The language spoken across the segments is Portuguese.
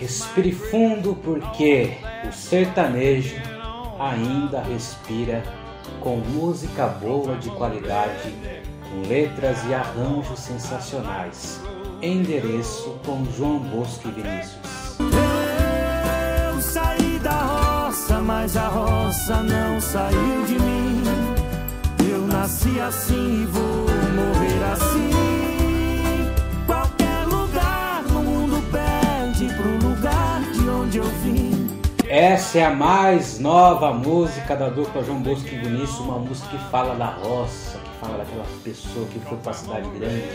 Respire fundo porque o sertanejo ainda respira com música boa de qualidade, com letras e arranjos sensacionais. Endereço com João Bosco e Vinícius. Eu saí da roça, mas a roça não saiu de mim. Eu nasci assim e vou Essa é a mais nova música da dupla João Bosco e Vinícius, uma música que fala da roça, que fala daquela pessoa que foi para a cidade grande,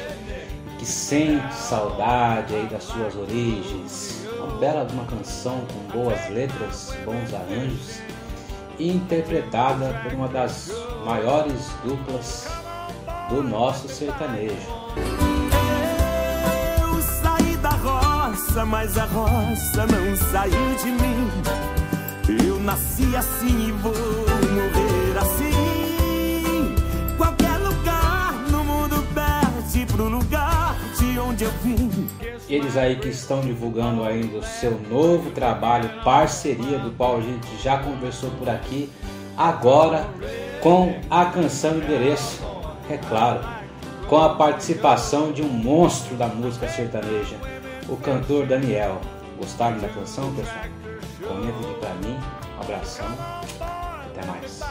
que sente saudade aí das suas origens. Uma bela uma canção com boas letras, bons arranjos interpretada por uma das maiores duplas do nosso sertanejo. Mas a roça não saiu de mim. Eu nasci assim e vou morrer assim. Qualquer lugar no mundo perde pro lugar de onde eu vim. Eles aí que estão divulgando ainda o seu novo trabalho, parceria do qual a gente já conversou por aqui, agora com a canção Endereço, é claro, com a participação de um monstro da música sertaneja, o cantor Daniel. Gostaram da canção, pessoal? Comenta aqui pra mim, um abração, até mais.